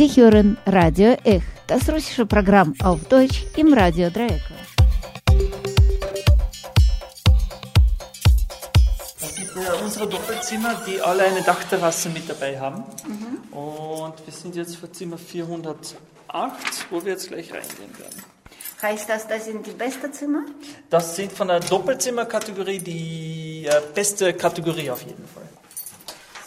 Sie hören Radio Ech, das russische Programm auf Deutsch im Radio Dreieckland. Das sind unsere Doppelzimmer, die alle eine Dachterrasse mit dabei haben. Mhm. Und wir sind jetzt vor Zimmer 408, wo wir jetzt gleich reingehen werden. Heißt das, das sind die besten Zimmer? Das sind von der Doppelzimmerkategorie die äh, beste Kategorie auf jeden Fall.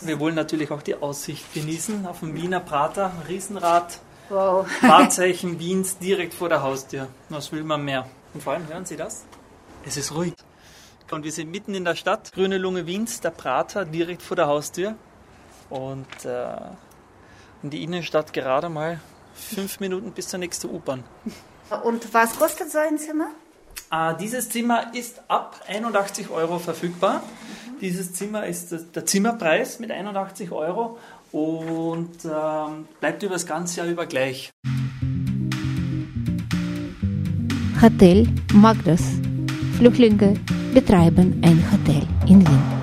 Wir wollen natürlich auch die Aussicht genießen auf dem Wiener Prater, Riesenrad, wow. Wahrzeichen Wiens direkt vor der Haustür. Was will man mehr? Und vor allem hören Sie das? Es ist ruhig. Und wir sind mitten in der Stadt, grüne Lunge Wiens, der Prater direkt vor der Haustür. Und äh, in die Innenstadt gerade mal fünf Minuten bis zur nächsten U-Bahn. Und was kostet so ein Zimmer? Äh, dieses Zimmer ist ab 81 Euro verfügbar. Dieses Zimmer ist der Zimmerpreis mit 81 Euro und ähm, bleibt über das ganze Jahr über gleich. Hotel Magdas. Flüchtlinge betreiben ein Hotel in Wien.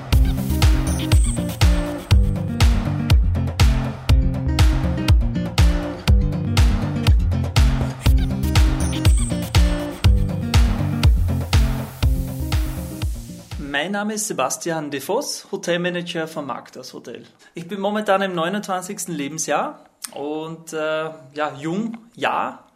Mein Name ist Sebastian Defoss, Hotelmanager von Magdas Hotel. Ich bin momentan im 29. Lebensjahr und äh, ja, jung, ja,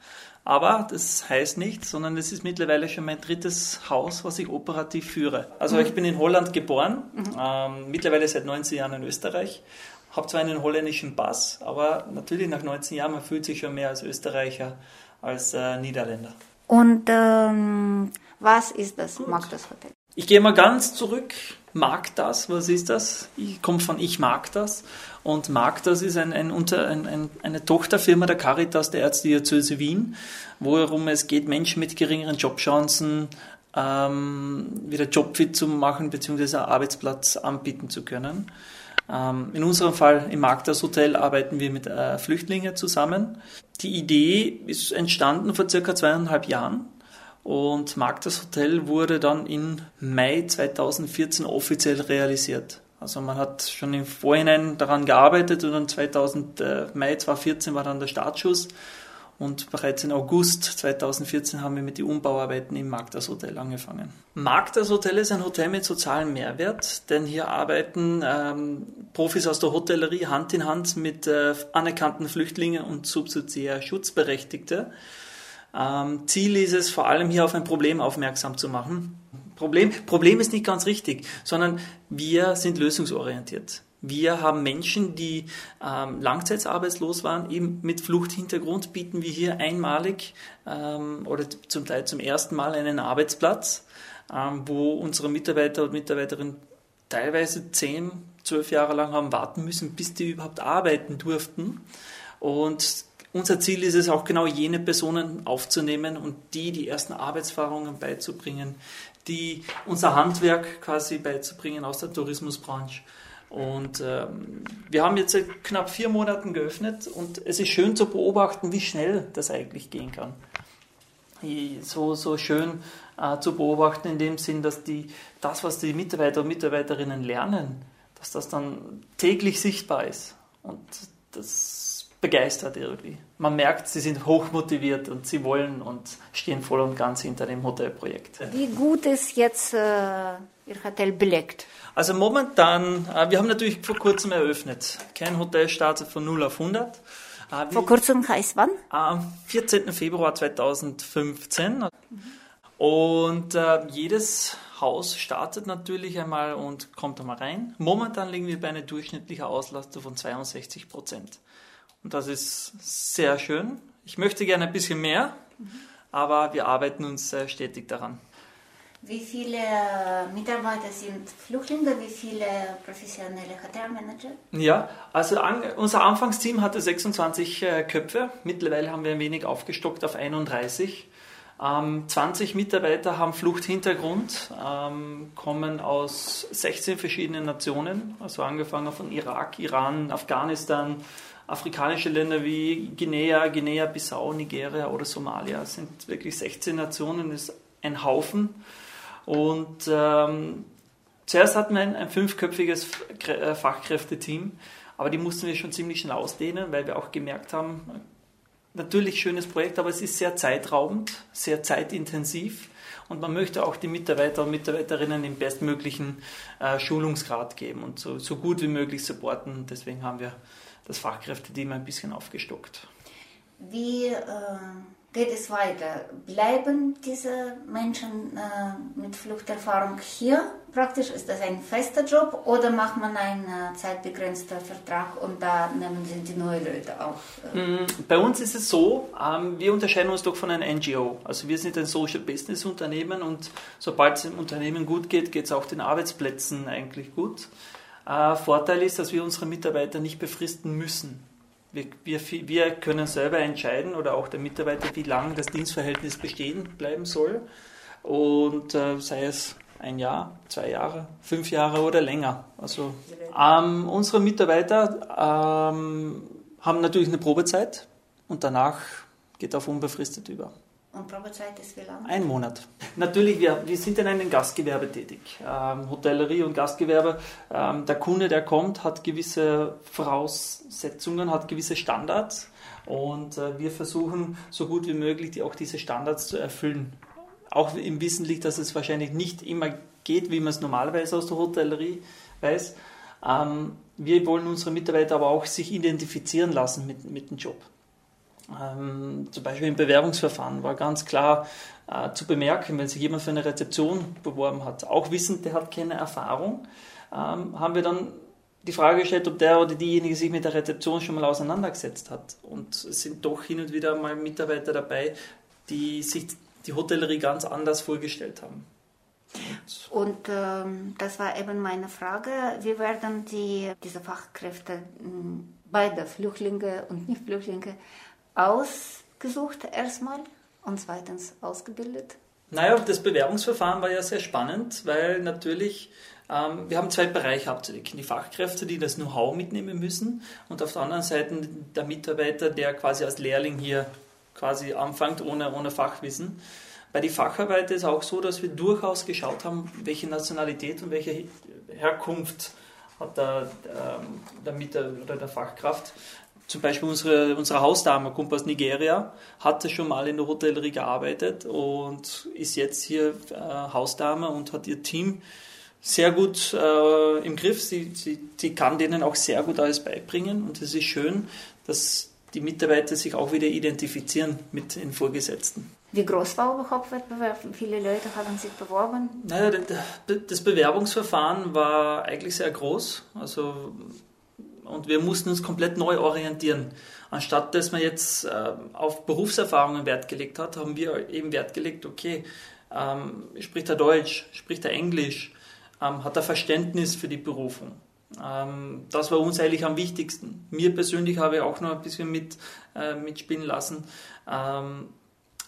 aber das heißt nichts, sondern es ist mittlerweile schon mein drittes Haus, was ich operativ führe. Also mhm. ich bin in Holland geboren, mhm. ähm, mittlerweile seit 19 Jahren in Österreich. Habe zwar einen holländischen Pass, aber natürlich nach 19 Jahren, man fühlt sich schon mehr als Österreicher als äh, Niederländer. Und ähm, was ist das Magdas Hotel? Ich gehe mal ganz zurück. Mag das, was ist das? Ich komme von Ich mag das. Und mag das ist ein, ein, ein, ein, eine Tochterfirma der Caritas der Erzdiözese Wien, worum es geht, Menschen mit geringeren Jobchancen ähm, wieder jobfit zu machen bzw. Arbeitsplatz anbieten zu können. Ähm, in unserem Fall im Magdas Hotel arbeiten wir mit äh, Flüchtlingen zusammen. Die Idee ist entstanden vor circa zweieinhalb Jahren und Magdas Hotel wurde dann im Mai 2014 offiziell realisiert. Also man hat schon im Vorhinein daran gearbeitet und dann 2000, äh, Mai 2014 war dann der Startschuss und bereits im August 2014 haben wir mit den Umbauarbeiten im Magdas Hotel angefangen. Magdas Hotel ist ein Hotel mit sozialem Mehrwert, denn hier arbeiten ähm, Profis aus der Hotellerie Hand in Hand mit äh, anerkannten Flüchtlingen und subsidiär Schutzberechtigte. Ähm, Ziel ist es, vor allem hier auf ein Problem aufmerksam zu machen. Problem, Problem ist nicht ganz richtig, sondern wir sind lösungsorientiert. Wir haben Menschen, die ähm, langzeitarbeitslos waren, eben mit Fluchthintergrund bieten wir hier einmalig ähm, oder zum Teil zum ersten Mal einen Arbeitsplatz, ähm, wo unsere Mitarbeiter und Mitarbeiterinnen teilweise zehn, zwölf Jahre lang haben warten müssen, bis die überhaupt arbeiten durften. Und unser Ziel ist es auch genau jene Personen aufzunehmen und die die ersten Arbeitserfahrungen beizubringen, die unser Handwerk quasi beizubringen aus der Tourismusbranche. Und ähm, wir haben jetzt seit knapp vier Monaten geöffnet und es ist schön zu beobachten, wie schnell das eigentlich gehen kann. So, so schön äh, zu beobachten in dem Sinn, dass die, das, was die Mitarbeiter und Mitarbeiterinnen lernen, dass das dann täglich sichtbar ist. Und das begeistert irgendwie. Man merkt, sie sind hochmotiviert und sie wollen und stehen voll und ganz hinter dem Hotelprojekt. Wie gut ist jetzt äh, Ihr Hotel belegt? Also momentan, äh, wir haben natürlich vor kurzem eröffnet. Kein Hotel startet von 0 auf 100. Äh, vor kurzem heißt wann? Am 14. Februar 2015. Mhm. Und äh, jedes Haus startet natürlich einmal und kommt einmal rein. Momentan liegen wir bei einer durchschnittlichen Auslastung von 62 Prozent. Und das ist sehr schön. Ich möchte gerne ein bisschen mehr, mhm. aber wir arbeiten uns äh, stetig daran. Wie viele Mitarbeiter sind Flüchtlinge? Wie viele professionelle Hotelmanager? Ja, also an, unser Anfangsteam hatte 26 äh, Köpfe. Mittlerweile haben wir ein wenig aufgestockt auf 31. Ähm, 20 Mitarbeiter haben Fluchthintergrund, ähm, kommen aus 16 verschiedenen Nationen, also angefangen von Irak, Iran, Afghanistan, afrikanische Länder wie Guinea, Guinea-Bissau, Nigeria oder Somalia. Sind wirklich 16 Nationen, ist ein Haufen. Und ähm, zuerst hatten wir ein, ein fünfköpfiges äh, Fachkräfteteam, aber die mussten wir schon ziemlich schnell ausdehnen, weil wir auch gemerkt haben, natürlich schönes Projekt, aber es ist sehr zeitraubend, sehr zeitintensiv und man möchte auch die Mitarbeiter und Mitarbeiterinnen den bestmöglichen äh, Schulungsgrad geben und so, so gut wie möglich supporten. Deswegen haben wir das Fachkräfteteam ein bisschen aufgestockt. Wie äh, geht es weiter? Bleiben diese Menschen äh, mit Fluchterfahrung hier? Praktisch ist das ein fester Job oder macht man einen äh, zeitbegrenzten Vertrag und da nehmen Sie die neuen Leute auf? Mm, bei uns ist es so, ähm, wir unterscheiden uns doch von einem NGO. Also wir sind ein Social Business Unternehmen und sobald es dem Unternehmen gut geht, geht es auch den Arbeitsplätzen eigentlich gut. Äh, Vorteil ist, dass wir unsere Mitarbeiter nicht befristen müssen. Wir, wir, wir können selber entscheiden oder auch der Mitarbeiter, wie lange das Dienstverhältnis bestehen bleiben soll. Und äh, sei es ein Jahr, zwei Jahre, fünf Jahre oder länger. Also ähm, unsere Mitarbeiter ähm, haben natürlich eine Probezeit und danach geht auf unbefristet über. Und Probezeit ist wie lange? Ein Monat. Natürlich, wir, wir sind in einem Gastgewerbe tätig. Ähm, Hotellerie und Gastgewerbe. Ähm, der Kunde, der kommt, hat gewisse Voraussetzungen, hat gewisse Standards. Und äh, wir versuchen, so gut wie möglich die, auch diese Standards zu erfüllen. Auch im Wissen liegt, dass es wahrscheinlich nicht immer geht, wie man es normalerweise aus der Hotellerie weiß. Ähm, wir wollen unsere Mitarbeiter aber auch sich identifizieren lassen mit, mit dem Job. Ähm, zum Beispiel im Bewerbungsverfahren war ganz klar äh, zu bemerken, wenn sich jemand für eine Rezeption beworben hat, auch wissend, der hat keine Erfahrung, ähm, haben wir dann die Frage gestellt, ob der oder diejenige sich mit der Rezeption schon mal auseinandergesetzt hat. Und es sind doch hin und wieder mal Mitarbeiter dabei, die sich die Hotellerie ganz anders vorgestellt haben. Und ähm, das war eben meine Frage, wie werden die, diese Fachkräfte beide Flüchtlinge und Nicht-Flüchtlinge ausgesucht erstmal und zweitens ausgebildet? Naja, das Bewerbungsverfahren war ja sehr spannend, weil natürlich ähm, wir haben zwei Bereiche abzudecken. Die Fachkräfte, die das Know-how mitnehmen müssen und auf der anderen Seite der Mitarbeiter, der quasi als Lehrling hier quasi anfängt ohne, ohne Fachwissen. Bei den Facharbeiter ist auch so, dass wir durchaus geschaut haben, welche Nationalität und welche Herkunft hat der, ähm, der, der, oder der Fachkraft zum Beispiel unsere, unsere Hausdame kommt aus Nigeria, hatte schon mal in der Hotellerie gearbeitet und ist jetzt hier äh, Hausdame und hat ihr Team sehr gut äh, im Griff. Sie, sie, sie kann denen auch sehr gut alles beibringen und es ist schön, dass die Mitarbeiter sich auch wieder identifizieren mit den Vorgesetzten. Wie groß war überhaupt Wettbewerb? Wie viele Leute haben sich beworben? Naja, das Bewerbungsverfahren war eigentlich sehr groß. Also und wir mussten uns komplett neu orientieren. Anstatt dass man jetzt äh, auf Berufserfahrungen Wert gelegt hat, haben wir eben Wert gelegt, okay, ähm, spricht er Deutsch, spricht er Englisch, ähm, hat er Verständnis für die Berufung. Ähm, das war uns eigentlich am wichtigsten. Mir persönlich habe ich auch noch ein bisschen mit, äh, mitspielen lassen, ähm,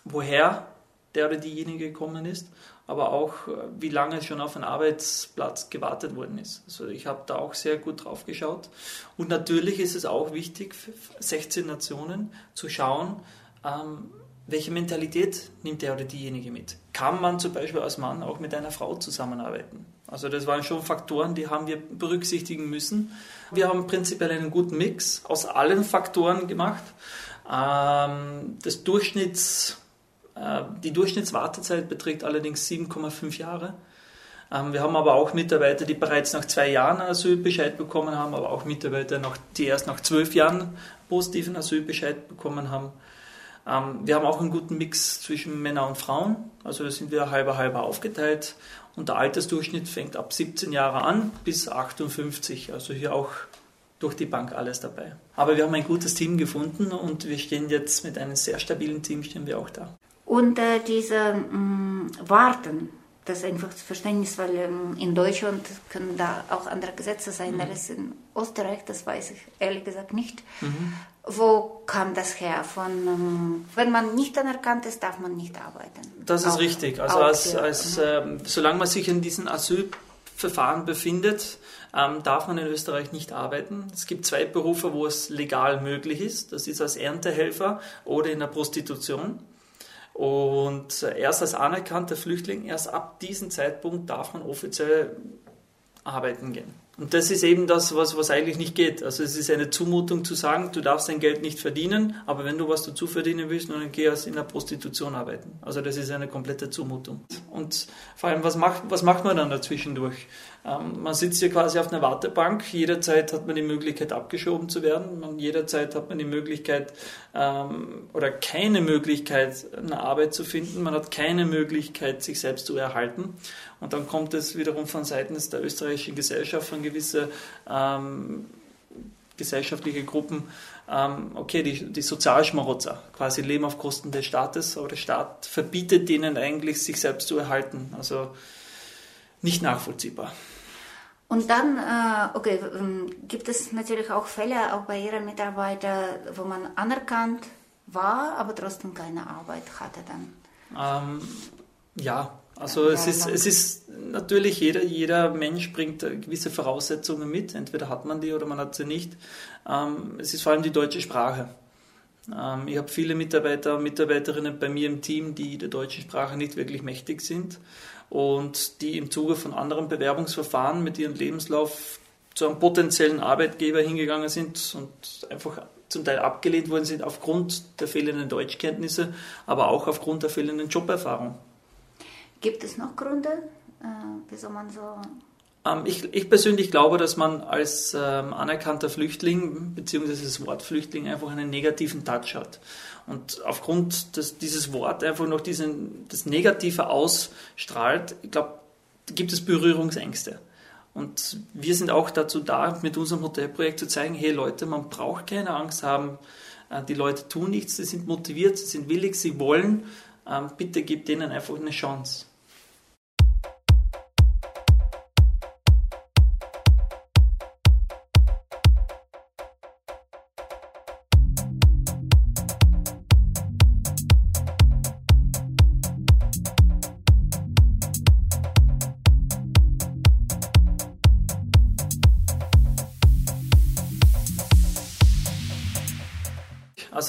woher der oder diejenige gekommen ist aber auch, äh, wie lange schon auf einen Arbeitsplatz gewartet worden ist. Also ich habe da auch sehr gut drauf geschaut. Und natürlich ist es auch wichtig, für 16 Nationen zu schauen, ähm, welche Mentalität nimmt der oder diejenige mit. Kann man zum Beispiel als Mann auch mit einer Frau zusammenarbeiten? Also das waren schon Faktoren, die haben wir berücksichtigen müssen. Wir haben prinzipiell einen guten Mix aus allen Faktoren gemacht. Ähm, das Durchschnitts die Durchschnittswartezeit beträgt allerdings 7,5 Jahre. Ähm, wir haben aber auch Mitarbeiter, die bereits nach zwei Jahren Asylbescheid bekommen haben, aber auch Mitarbeiter, die erst nach zwölf Jahren positiven Asylbescheid bekommen haben. Ähm, wir haben auch einen guten Mix zwischen Männern und Frauen, also da sind wir halber halber aufgeteilt. Und der Altersdurchschnitt fängt ab 17 Jahre an bis 58, also hier auch durch die Bank alles dabei. Aber wir haben ein gutes Team gefunden und wir stehen jetzt mit einem sehr stabilen Team stehen wir auch da. Und äh, diese mh, mm, Warten, das ist einfach das Verständnis, weil ähm, in Deutschland können da auch andere Gesetze sein mhm. als in Österreich, das weiß ich ehrlich gesagt nicht. Mhm. Wo kam das her? Von, ähm, wenn man nicht anerkannt ist, darf man nicht arbeiten. Das ist auch, richtig. Also als, als, äh, solange man sich in diesem Asylverfahren befindet, ähm, darf man in Österreich nicht arbeiten. Es gibt zwei Berufe, wo es legal möglich ist. Das ist als Erntehelfer oder in der Prostitution. Und erst als anerkannter Flüchtling, erst ab diesem Zeitpunkt darf man offiziell arbeiten gehen. Und das ist eben das, was, was eigentlich nicht geht. Also es ist eine Zumutung zu sagen, du darfst dein Geld nicht verdienen, aber wenn du was dazu verdienen willst, dann geh in der Prostitution arbeiten. Also das ist eine komplette Zumutung. Und vor allem, was macht, was macht man dann dazwischendurch? Ähm, man sitzt hier quasi auf einer Wartebank, jederzeit hat man die Möglichkeit abgeschoben zu werden, man, jederzeit hat man die Möglichkeit ähm, oder keine Möglichkeit, eine Arbeit zu finden, man hat keine Möglichkeit, sich selbst zu erhalten. Und dann kommt es wiederum von Seiten der österreichischen Gesellschaft, von gewissen ähm, gesellschaftliche Gruppen, ähm, okay, die, die Sozialschmarotzer quasi leben auf Kosten des Staates, aber der Staat verbietet denen eigentlich, sich selbst zu erhalten. Also nicht nachvollziehbar. Und dann, äh, okay, ähm, gibt es natürlich auch Fälle, auch bei Ihren Mitarbeitern, wo man anerkannt war, aber trotzdem keine Arbeit hatte dann? Ähm, ja, also es ist, es ist natürlich, jeder, jeder Mensch bringt gewisse Voraussetzungen mit. Entweder hat man die oder man hat sie nicht. Ähm, es ist vor allem die deutsche Sprache. Ähm, ich habe viele Mitarbeiter und Mitarbeiterinnen bei mir im Team, die der deutschen Sprache nicht wirklich mächtig sind und die im Zuge von anderen Bewerbungsverfahren mit ihrem Lebenslauf zu einem potenziellen Arbeitgeber hingegangen sind und einfach zum Teil abgelehnt worden sind aufgrund der fehlenden Deutschkenntnisse, aber auch aufgrund der fehlenden Joberfahrung. Gibt es noch Gründe, äh, wieso man so. Ähm, ich, ich, persönlich glaube, dass man als ähm, anerkannter Flüchtling beziehungsweise das Wort Flüchtling einfach einen negativen Touch hat. Und aufgrund dass dieses Wort einfach noch diesen, das Negative ausstrahlt, ich glaube, gibt es Berührungsängste. Und wir sind auch dazu da, mit unserem Hotelprojekt zu zeigen, hey Leute, man braucht keine Angst haben, äh, die Leute tun nichts, sie sind motiviert, sie sind willig, sie wollen ähm, bitte gib denen einfach eine Chance.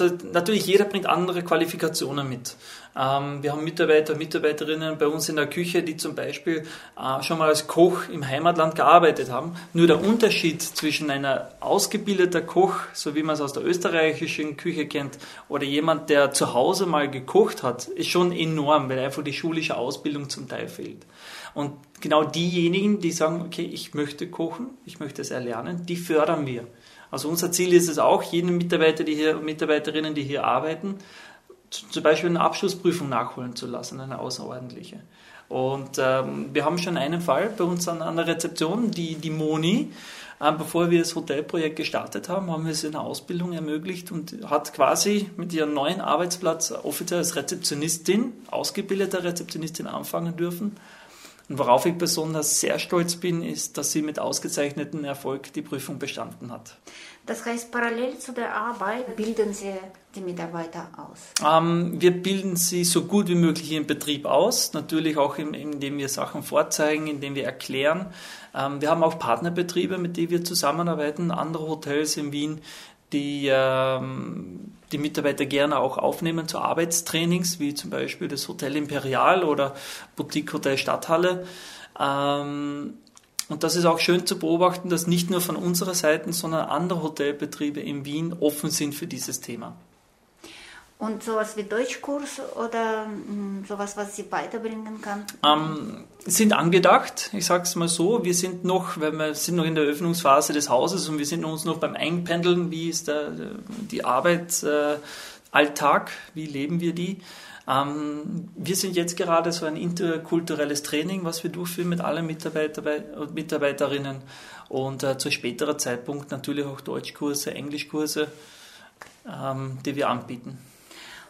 Also natürlich, jeder bringt andere Qualifikationen mit. Ähm, wir haben Mitarbeiter, Mitarbeiterinnen bei uns in der Küche, die zum Beispiel äh, schon mal als Koch im Heimatland gearbeitet haben. Nur der Unterschied zwischen einer ausgebildeter Koch, so wie man es aus der österreichischen Küche kennt, oder jemand, der zu Hause mal gekocht hat, ist schon enorm, weil einfach die schulische Ausbildung zum Teil fehlt. Und genau diejenigen, die sagen, okay, ich möchte kochen, ich möchte es erlernen, die fördern wir. Also unser Ziel ist es auch, jeden Mitarbeiter, die hier, Mitarbeiterinnen, die hier arbeiten, zum Beispiel eine Abschlussprüfung nachholen zu lassen, eine außerordentliche. Und ähm, wir haben schon einen Fall bei uns an, an der Rezeption, die, die Moni, ähm, bevor wir das Hotelprojekt gestartet haben, haben wir sie eine Ausbildung ermöglicht und hat quasi mit ihrem neuen Arbeitsplatz offiziell als Rezeptionistin, ausgebildete Rezeptionistin anfangen dürfen und worauf ich besonders sehr stolz bin, ist, dass sie mit ausgezeichnetem Erfolg die Prüfung bestanden hat. Das heißt, parallel zu der Arbeit bilden Sie die Mitarbeiter aus? Ähm, wir bilden sie so gut wie möglich im Betrieb aus, natürlich auch indem wir Sachen vorzeigen, indem wir erklären. Ähm, wir haben auch Partnerbetriebe, mit denen wir zusammenarbeiten, andere Hotels in Wien, die ähm, die Mitarbeiter gerne auch aufnehmen zu Arbeitstrainings, wie zum Beispiel das Hotel Imperial oder Boutique Hotel Stadthalle. Ähm, und das ist auch schön zu beobachten, dass nicht nur von unserer Seite, sondern andere Hotelbetriebe in Wien offen sind für dieses Thema. Und sowas wie Deutschkurs oder hm, sowas, was sie weiterbringen kann? Ähm, sind angedacht, ich sage es mal so. Wir sind noch, weil wir sind noch in der Öffnungsphase des Hauses und wir sind uns noch beim Einpendeln, wie ist der, die Arbeit, äh, Alltag, wie leben wir die. Ähm, wir sind jetzt gerade so ein interkulturelles Training, was wir durchführen mit allen Mitarbeiter und Mitarbeiterinnen und äh, zu späterer Zeitpunkt natürlich auch Deutschkurse, Englischkurse, ähm, die wir anbieten.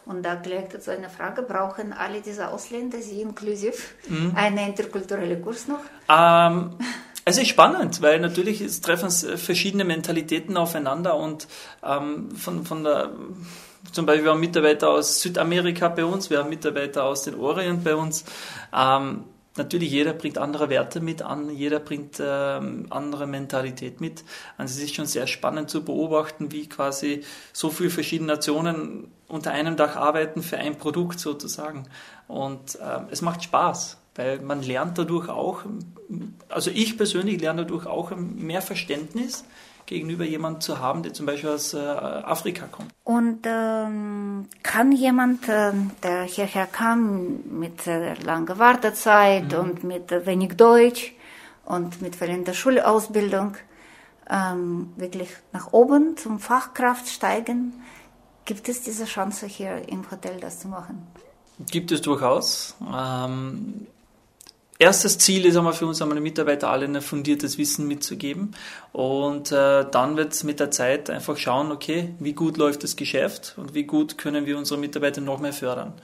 Und da gleich dazu eine Frage, brauchen alle diese Ausländer, Sie inklusiv, mhm. einen interkulturellen Kurs noch? Ähm, es ist spannend, weil natürlich es treffen verschiedene Mentalitäten aufeinander und ähm, von, von der zum Beispiel wir haben Mitarbeiter aus Südamerika bei uns, wir haben Mitarbeiter aus den Orient bei uns. Ähm, natürlich, jeder bringt andere Werte mit an, jeder bringt ähm, andere Mentalität mit. Also es ist schon sehr spannend zu beobachten, wie quasi so viele verschiedene Nationen unter einem Dach arbeiten für ein Produkt sozusagen. Und ähm, es macht Spaß. weil man lernt dadurch auch, also ich persönlich lerne dadurch auch mehr Verständnis gegenüber jemandem zu haben, der zum Beispiel aus äh, Afrika kommt. Und ähm, kann jemand, äh, der hierher kam mit äh, langer Wartezeit mhm. und mit äh, wenig Deutsch und mit fehlender Schulausbildung, ähm, wirklich nach oben zum Fachkraft steigen? Gibt es diese Chance hier im Hotel, das zu machen? Gibt es durchaus. Ähm, erstes Ziel ist einmal für uns, einmal Mitarbeiter alle ein fundiertes Wissen mitzugeben. Und äh, dann wird es mit der Zeit einfach schauen, okay, wie gut läuft das Geschäft und wie gut können wir unsere Mitarbeiter noch mehr fördern.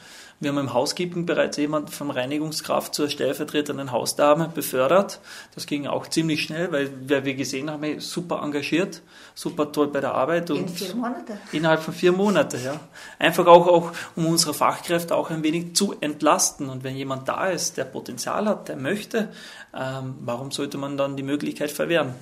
Wir haben im Housekeeping bereits jemanden vom Reinigungskraft zur stellvertretenden Hausdame befördert. Das ging auch ziemlich schnell, weil, weil wir gesehen haben, super engagiert, super toll bei der Arbeit. Und In vier Monate? Innerhalb von vier Monaten, ja. Einfach auch, auch, um unsere Fachkräfte auch ein wenig zu entlasten. Und wenn jemand da ist, der Potenzial hat, der möchte, ähm, warum sollte man dann die Möglichkeit verwehren?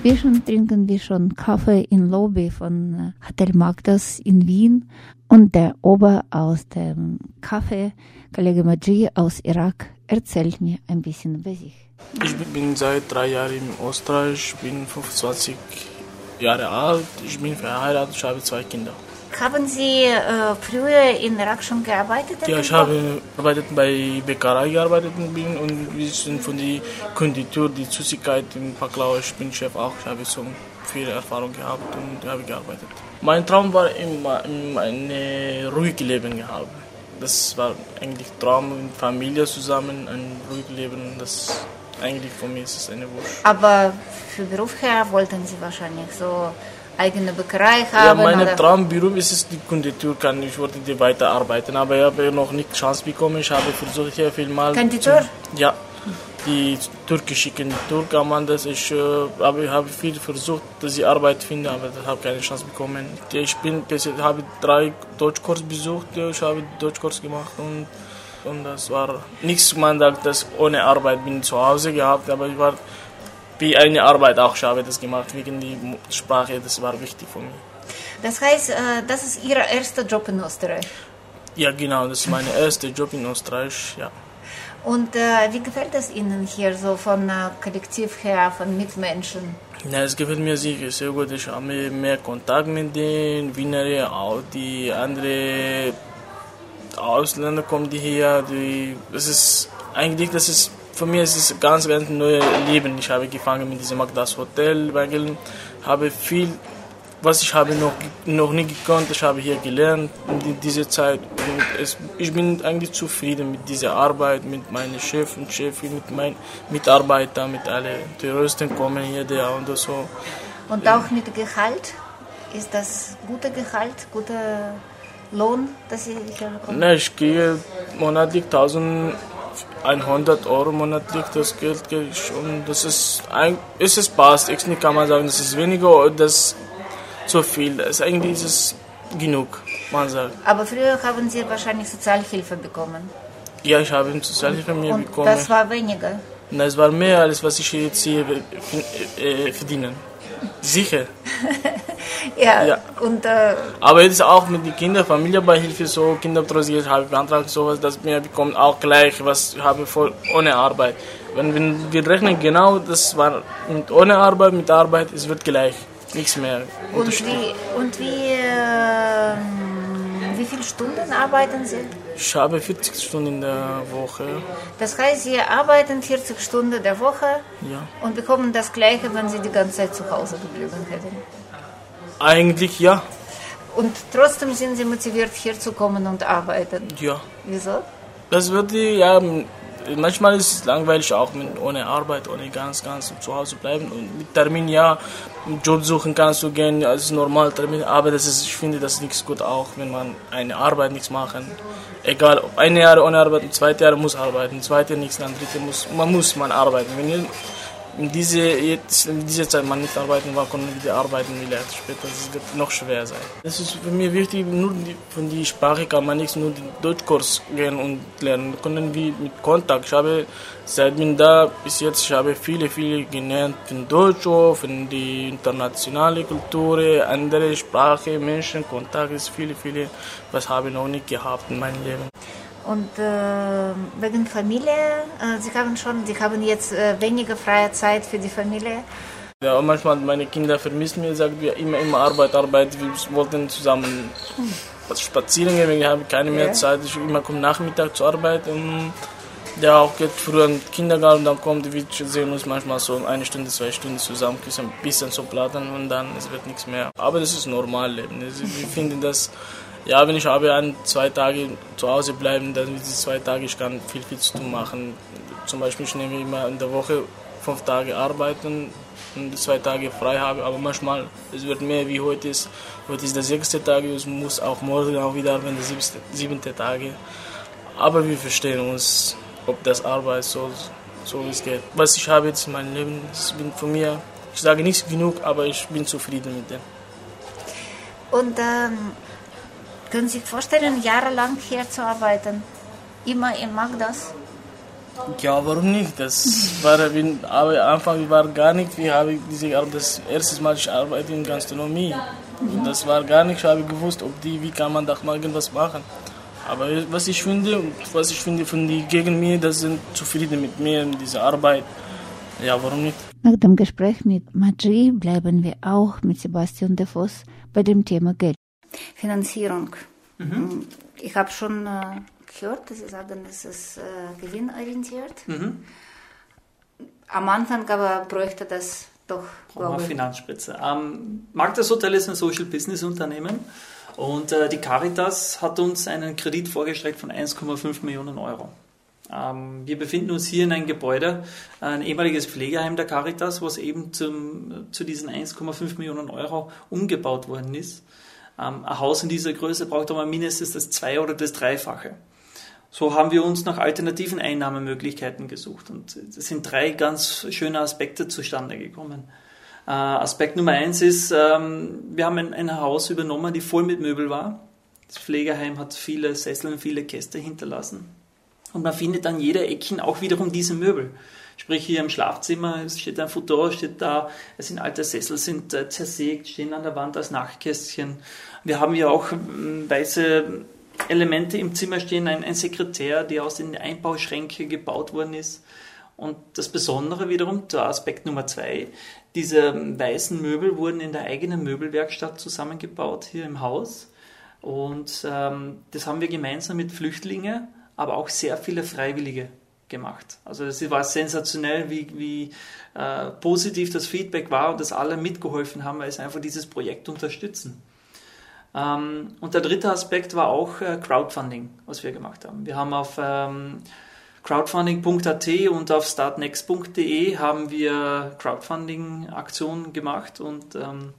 Inzwischen trinken wir schon Kaffee in Lobby von äh, Hotel Magdas in Wien und der Ober aus dem Kaffee, Kollege Maji aus Irak, erzählt mir ein bisschen über sich. Ich bin seit drei Jahren in Österreich, bin 25 Jahre alt, ich bin verheiratet, ich habe zwei Kinder. Haben Sie äh, früher in Irak schon gearbeitet? Ja, ich habe gearbeitet bei Bäckerei gearbeitet bin und wir sind von der Konditur, die Süßigkeit im Paklau, ich bin Chef auch, ich habe so viel Erfahrung gehabt und habe gearbeitet. Mein Traum war immer, immer ein ruhiges Leben gehabt. Das war eigentlich Traum mit Familie zusammen, ein ruhiges Leben, das eigentlich für mich ist es eine Wunsch. Aber für Beruf her wollten Sie wahrscheinlich so eigene Bäckerei haben? Ja, mein Traumberuf ist es, die Konditor kann. Ich wollte die weiterarbeiten, aber ich habe noch nicht Chance bekommen. Ich habe versucht hier viel mal. Konditor? Ja, die türkische Konditor kann man das. Ich, äh, aber ich habe viel versucht, dass ich Arbeit finde, aber ich habe keine Chance bekommen. Ich bin, habe drei Deutschkurs besucht, ich habe Deutschkurs gemacht und und das war nichts, man sagt, dass ohne Arbeit bin zu Hause gehabt, aber ich war wie eine Arbeit auch. Ich habe das gemacht wegen der Sprache, das war wichtig für mich. Das heißt, äh, das ist Ihr erster Job in Österreich? Ja, genau, das ist mein erster Job in Österreich, ja. Und äh, wie gefällt es Ihnen hier so von äh, Kollektiv her, von Mitmenschen? Ja, es gefällt mir sicher sehr gut. Ich habe mehr Kontakt mit den Wienern, auch die anderen Ausländer kommen die hier. Die, das ist eigentlich, das ist für mich ist es ganz, ganz neues Leben. Ich habe gefangen mit diesem Magdas Hotel, weil habe viel, was ich habe noch, noch nie gekonnt, ich habe hier gelernt in dieser Zeit. Es, ich bin eigentlich zufrieden mit dieser Arbeit, mit meinem Chef und Chefin, mit meinen Mitarbeitern, mit allen Terroristen kommen hier der und so. Und auch mit Gehalt? Ist das gute Gehalt, guter Lohn, dass Sie hier bekommen? Nein, ich gehe monatlich 1000 100 Euro monatlich das Geld und das ist, ist es passt. Ich kann man sagen, das ist weniger oder das zu viel. Das eigentlich ist es genug, man sagt. Aber früher haben Sie wahrscheinlich Sozialhilfe bekommen. Ja, ich habe Sozialhilfe mir und bekommen. Das war weniger. Das war mehr als was ich jetzt hier äh, verdiene. Sicher. ja, ja, Und, äh, Aber jetzt auch mit den Kindern, Familienbeihilfe, so Kinderbetreuung habe ich beantragt, sowas, dass wir bekommen auch gleich, was habe voll ohne Arbeit. Wenn, wenn wir rechnen genau, das war mit ohne Arbeit, mit Arbeit, es wird gleich, nichts mehr. Und wie, und wie, äh, wie viele Stunden arbeiten Sie? Ich habe 40 Stunden in der Woche. Das heißt, Sie arbeiten 40 Stunden der Woche ja. und bekommen das Gleiche, wenn Sie die ganze Zeit zu Hause geblieben hätten? Eigentlich ja. Und trotzdem sind Sie motiviert, hier zu kommen und arbeiten? Ja. Wieso? Das wird ja manchmal ist es langweilig auch mit, ohne Arbeit, ohne ganz, ganz zu Hause bleiben. Und mit Termin, ja, Job suchen kannst du gehen, das ist normal Termin, aber das ist, ich finde das nichts gut auch, wenn man eine Arbeit nichts machen. Egal, ob ein Jahr ohne Arbeit, ein zweites Jahr muss arbeiten, ein zweites nichts, ein drittes muss, man muss man arbeiten. Wenn in diese, jetzt, in dieser Zeit man nicht arbeiten war, konnten wieder arbeiten vielleicht später. Das wird noch schwer sein. Es ist für mich wichtig, nur die, von der Sprache kann man nicht nur den Deutschkurs gehen und lernen. Können wir mit Kontakt. Ich habe seit bin da bis jetzt, ich habe viele, viele gelernt von Deutsch, von die internationale Kultur, andere Sprache, Menschen, Kontakt ist viele, viele, was habe ich noch nicht gehabt in meinem Leben. Und äh, wegen Familie, äh, Sie haben schon, Sie haben jetzt äh, weniger freie Zeit für die Familie. Ja, manchmal meine Kinder vermissen mich, sagen wir immer, immer Arbeit, Arbeit. Wir wollten zusammen spazieren gehen, wir haben keine mehr ja. Zeit. Ich immer komme Nachmittag zur Arbeit und der auch geht früher in den Kindergarten, dann kommt, wir sehen uns manchmal so eine Stunde, zwei Stunden zusammen, ein bisschen so platten und dann es wird nichts mehr. Aber das ist normal Leben. Ich finde das ja, wenn ich habe ein, zwei Tage zu Hause bleiben, dann diese zwei Tage, ich kann viel, viel zu tun machen. Zum Beispiel, ich nehme immer in der Woche fünf Tage arbeiten und zwei Tage frei habe, aber manchmal, es wird mehr wie heute ist. Heute ist der sechste Tag, es muss auch morgen auch wieder arbeiten, der siebte, siebente Tage. Aber wir verstehen uns, ob das Arbeit so, so es geht. Was ich habe jetzt in meinem Leben, ich bin von mir, ich sage nicht genug, aber ich bin zufrieden mit dem. Und ähm, können Sie sich vorstellen, jahrelang hier zu arbeiten? Immer in Magdas? Ja, warum nicht? Das war, am Anfang war gar nicht, wie habe ich diese das erste Mal ich arbeite in Gastronomie. Und das war gar nicht, ich habe gewusst, ob die, wie kann man da mal irgendwas machen. Aber was ich finde, was ich finde von die gegen mir, das sind zufrieden mit mir in dieser Arbeit. Ja, warum nicht? Nach dem Gespräch mit Maggi bleiben wir auch mit Sebastian De Vos bei dem Thema Geld. Finanzierung. Mhm. Ich habe schon äh, gehört, dass Sie sagen, es ist äh, gewinnorientiert. Mhm. Am Anfang aber bräuchte das doch, glaube Finanzspritze. Ähm, Magdas Hotel ist ein Social Business Unternehmen und äh, die Caritas hat uns einen Kredit vorgestreckt von 1,5 Millionen Euro. Ähm, wir befinden uns hier in einem Gebäude, ein ehemaliges Pflegeheim der Caritas, was eben zum, zu diesen 1,5 Millionen Euro umgebaut worden ist. Ähm, ein Haus in dieser Größe braucht aber mindestens das Zwei- oder das Dreifache. So haben wir uns nach alternativen Einnahmemöglichkeiten gesucht und es sind drei ganz schöne Aspekte zustande gekommen. Äh, Aspekt Nummer eins ist, ähm, wir haben ein, ein, Haus übernommen, die voll mit Möbel war. Das Pflegeheim hat viele Sessel und viele Käste hinterlassen. Und man findet an jeder Ecken auch wiederum diese Möbel. Sprich hier im Schlafzimmer, steht ein Futur, steht da, es sind alte Sessel, sind äh, zersägt, stehen an der Wand als Nachtkästchen. Wir haben ja auch ähm, weiße Elemente im Zimmer stehen, ein, ein Sekretär, der aus den Einbauschränken gebaut worden ist. Und das Besondere wiederum, der Aspekt Nummer zwei, diese ähm, weißen Möbel wurden in der eigenen Möbelwerkstatt zusammengebaut hier im Haus. Und ähm, das haben wir gemeinsam mit Flüchtlingen, aber auch sehr viele Freiwillige gemacht. Also es war sensationell, wie, wie äh, positiv das Feedback war und dass alle mitgeholfen haben, weil sie einfach dieses Projekt unterstützen. Ähm, und der dritte Aspekt war auch äh, Crowdfunding, was wir gemacht haben. Wir haben auf ähm, crowdfunding.at und auf startnext.de haben wir Crowdfunding-Aktionen gemacht und ähm,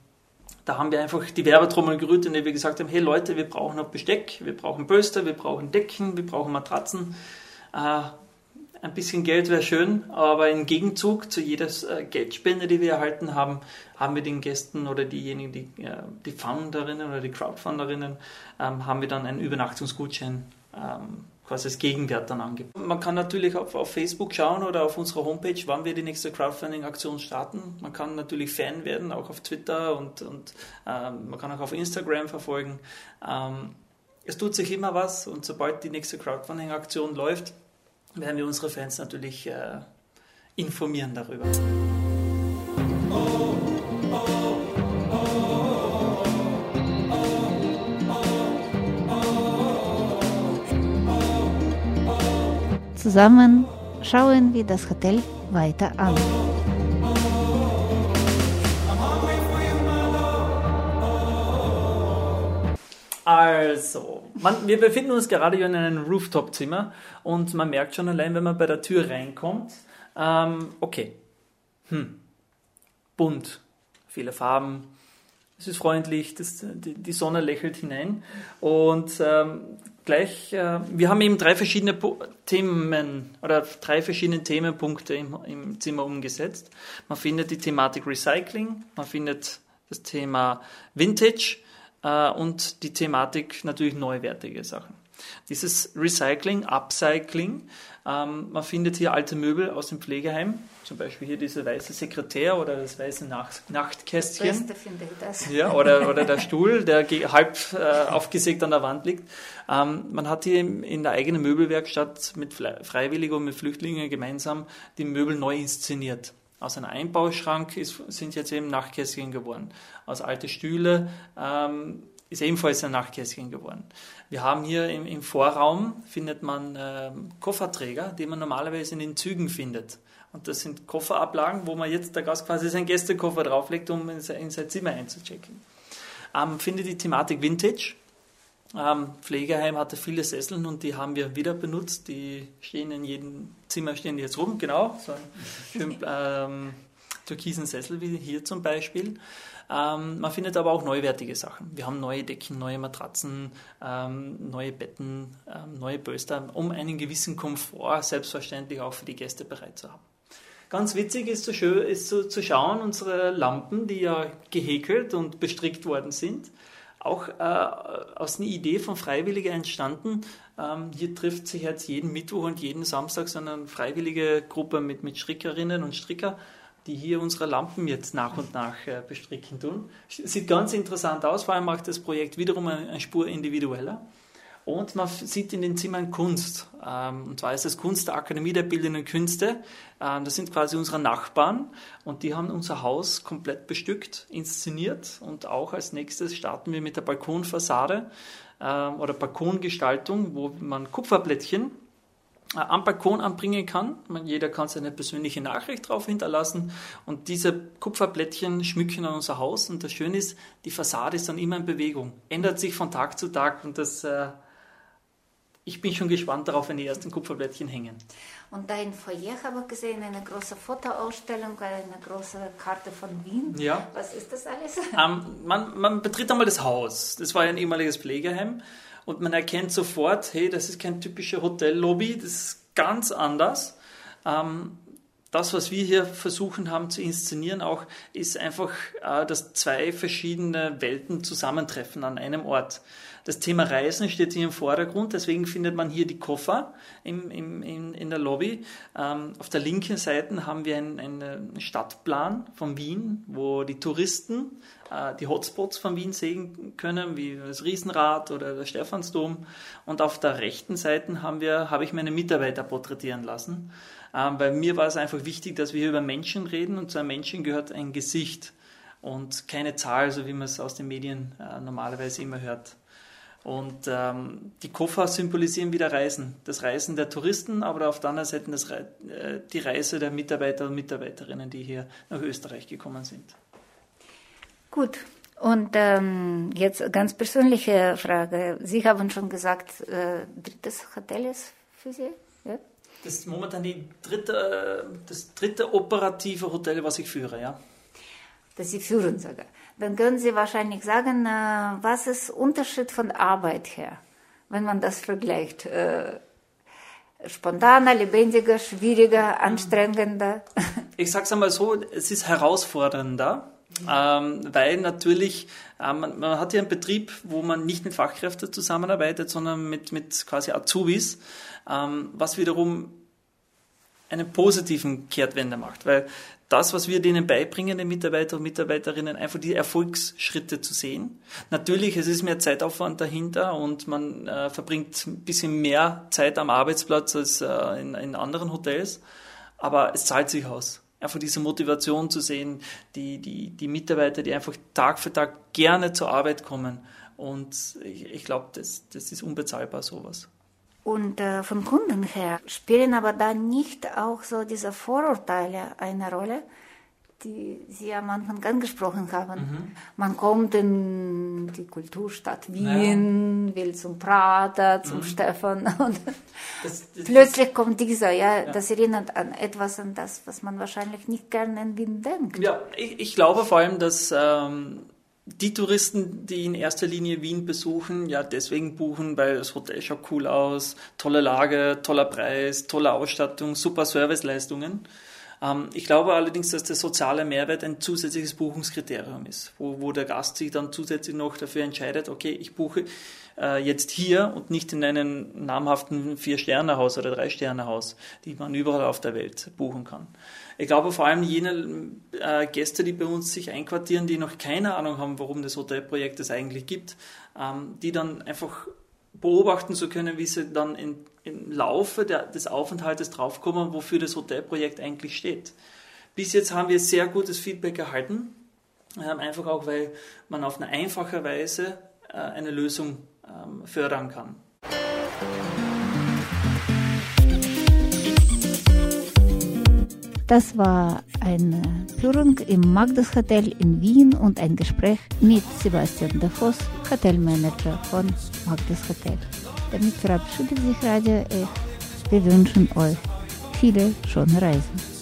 da haben wir einfach die Werbetrommel gerührt, indem wir gesagt haben, hey Leute, wir brauchen noch Besteck, wir brauchen Böster, wir brauchen Decken, wir brauchen Matratzen. Äh, ein bisschen Geld wäre schön, aber im Gegenzug zu jeder äh, Geldspende, die wir erhalten haben, haben wir den Gästen oder diejenigen, die, die Funderinnen oder die Crowdfunderinnen, ähm, haben wir dann einen Übernachtungsgutschein ähm, quasi als Gegenwert dann angeboten. Man kann natürlich auf, auf, Facebook schauen oder auf unserer Homepage, wann wir die nächste Crowdfunding-Aktion starten. Man kann natürlich Fan werden, auch auf Twitter und, und ähm, man kann auch auf Instagram verfolgen. Ähm, es tut sich immer was und sobald die nächste Crowdfunding-Aktion läuft, werden wir unsere Fans natürlich äh, informieren darüber. Zusammen schauen wir das Hotel weiter an. Also, man, wir befinden uns gerade in einem Rooftop-Zimmer und man merkt schon allein, wenn man bei der Tür reinkommt, ähm, okay, hm, bunt, viele Farben, es ist freundlich, das, die, die, Sonne lächelt hinein. Und ähm, gleich, äh, wir haben eben drei verschiedene po Themen oder drei verschiedene Themenpunkte im, im, Zimmer umgesetzt. Man findet die Thematik Recycling, man findet das Thema Vintage äh, und die Thematik natürlich neuwertige Sachen. Dieses Recycling, Upcycling, ähm, man findet hier alte Möbel aus dem Pflegeheim, zum Beispiel hier dieser weiße Sekretär oder das weiße Nacht Nachtkästchen. Das Beste finde ich das. Ja, oder, oder der Stuhl, der halb äh, aufgesägt an der Wand liegt. Ähm, man hat hier in der eigenen Möbelwerkstatt mit Freiwilligen und mit Flüchtlingen gemeinsam die Möbel neu inszeniert. Aus einem Einbauschrank ist, sind jetzt eben Nachtkästchen geworden. Aus alte Stühle ähm, ist ebenfalls ein Nachtkästchen geworden. Wir haben hier im, im Vorraum findet man äh, Kofferträger, die man normalerweise in den Zügen findet. Und das sind Kofferablagen, wo man jetzt der Gast quasi seinen Gästekoffer drauflegt, um in sein, in sein Zimmer einzuchecken. Ähm, finde die Thematik Vintage. Ähm, Pflegeheim hatte viele Sesseln und die haben wir wieder benutzt. Die stehen in jedem Zimmer stehen die jetzt rum, genau. So schön ähm, türkisen Sessel wie hier zum Beispiel. Ähm, man findet aber auch neuwertige Sachen. Wir haben neue Decken, neue Matratzen, ähm, neue Betten, ähm, neue Böster, um einen gewissen Komfort selbstverständlich auch für die Gäste bereit zu haben. Ganz witzig ist, zu, ist zu, zu schauen, unsere Lampen, die ja gehäkelt und bestrickt worden sind, auch äh, aus einer Idee von Freiwilligen entstanden. Ähm, hier trifft sich jetzt jeden Mittwoch und jeden Samstag so eine freiwillige Gruppe mit, mit Strickerinnen und Stricker die hier unsere Lampen jetzt nach und nach äh, bestricken tun. Sieht ganz interessant aus, vor allem macht das Projekt wiederum eine, Spur individueller. Und man sieht in den Zimmern Kunst. Ähm, und zwar ist das Kunst der Akademie der Bildenden Künste. Ähm, das sind quasi unsere Nachbarn und die haben unser Haus komplett bestückt, inszeniert. Und auch als nächstes starten wir mit der Balkonfassade ähm, oder Balkongestaltung, wo man Kupferblättchen äh, am Balkon anbringen kann. Jeder kann seine persönliche Nachricht drauf hinterlassen und diese Kupferblättchen schmücken an unser Haus. Und das Schöne ist, die Fassade ist dann immer in Bewegung, ändert sich von Tag zu Tag und das, äh, ich bin schon gespannt darauf, wenn die ersten Kupferblättchen hängen. Und da in Foyer habe ich gesehen, eine große Fotoausstellung, eine große Karte von Wien. Ja. Was ist das alles? Ähm, man, man betritt einmal das Haus. Das war ein ehemaliges Pflegeheim und man erkennt sofort, hey, das ist kein typischer Hotellobby, das ist ganz anders. Ähm, das, was wir hier versuchen haben zu inszenieren, auch ist einfach, äh, dass zwei verschiedene Welten zusammentreffen an einem Ort. Das Thema Reisen steht hier im Vordergrund, deswegen findet man hier die Koffer im, im, in, in der Lobby. Ähm, auf der linken Seite haben wir einen, einen Stadtplan von Wien, wo die Touristen äh, die Hotspots von Wien sehen können, wie das Riesenrad oder der Stephansdom. Und auf der rechten Seite haben wir, habe ich meine Mitarbeiter porträtieren lassen. Ähm, bei mir war es einfach wichtig, dass wir hier über Menschen reden und zu einem Menschen gehört ein Gesicht und keine Zahl, so wie man es aus den Medien äh, normalerweise immer hört. Und ähm, die Koffer symbolisieren wieder Reisen. Das Reisen der Touristen, aber auf der anderen Seite das Re äh, die Reise der Mitarbeiter und Mitarbeiterinnen, die hier nach Österreich gekommen sind. Gut. Und ähm, jetzt ganz persönliche Frage. Sie haben schon gesagt, äh, drittes Hotel ist für Sie? Das ist momentan die dritte, das dritte operative Hotel, was ich führe, ja. Das Sie führen sogar. Dann können Sie wahrscheinlich sagen, äh, was ist Unterschied von Arbeit her, wenn man das vergleicht? Äh, spontaner, lebendiger, schwieriger, anstrengender? Ich sage es einmal so, es ist herausfordernder ähm, weil natürlich, äh, man, man, hat ja einen Betrieb, wo man nicht mit Fachkräften zusammenarbeitet, sondern mit, mit quasi Azubis, ähm, was wiederum einen positiven Kehrtwende macht, weil das, was wir denen beibringen, den Mitarbeiter und Mitarbeiterinnen, einfach die Erfolgsschritte zu sehen. Natürlich, es ist mehr Zeitaufwand dahinter und man äh, verbringt ein bisschen mehr Zeit am Arbeitsplatz als äh, in, in anderen Hotels, aber es zahlt sich aus einfach diese Motivation zu sehen, die, die, die Mitarbeiter, die einfach Tag für Tag gerne zur Arbeit kommen. Und ich, ich glaube, das, das ist unbezahlbar, sowas. Und äh, von Kunden her spielen aber da nicht auch so diese Vorurteile eine Rolle? Die Sie am Anfang angesprochen haben. Mhm. Man kommt in die Kulturstadt Wien, ja. will zum Prater, zum mhm. Stefan und das, das, plötzlich kommt dieser, ja, ja, das erinnert an etwas an das, was man wahrscheinlich nicht gerne in Wien denkt. Ja, ich, ich glaube vor allem, dass ähm, die Touristen, die in erster Linie Wien besuchen, ja deswegen buchen, weil das Hotel schaut cool aus, tolle Lage, toller Preis, tolle Ausstattung, super Serviceleistungen. Ähm, ich glaube allerdings, dass der soziale Mehrwert ein zusätzliches Buchungskriterium ist, wo, wo der Gast sich dann zusätzlich noch dafür entscheidet, okay, ich buche äh, jetzt hier und nicht in einem namhaften Vier-Sterne-Haus oder Drei-Sterne-Haus, die man überall auf der Welt buchen kann. Ich glaube vor allem jene äh, Gäste, die bei uns sich einquartieren, die noch keine Ahnung haben, warum das Hotelprojekt es eigentlich gibt, ähm, die dann einfach beobachten zu können, wie sie dann in, im Laufe der, des Aufenthaltes draufkommen, wofür das Hotelprojekt eigentlich steht. Bis jetzt haben wir sehr gutes Feedback erhalten, ähm, einfach auch, weil man auf eine einfache Weise äh, eine Lösung ähm, fördern kann. Das war eine Führung im Magdas Hotel in Wien und ein Gespräch mit Sebastian Davos, Hotelmanager von Magdas Hotel. Damit verabschiedet sich Radio F. Wir wünschen euch viele schöne Reisen.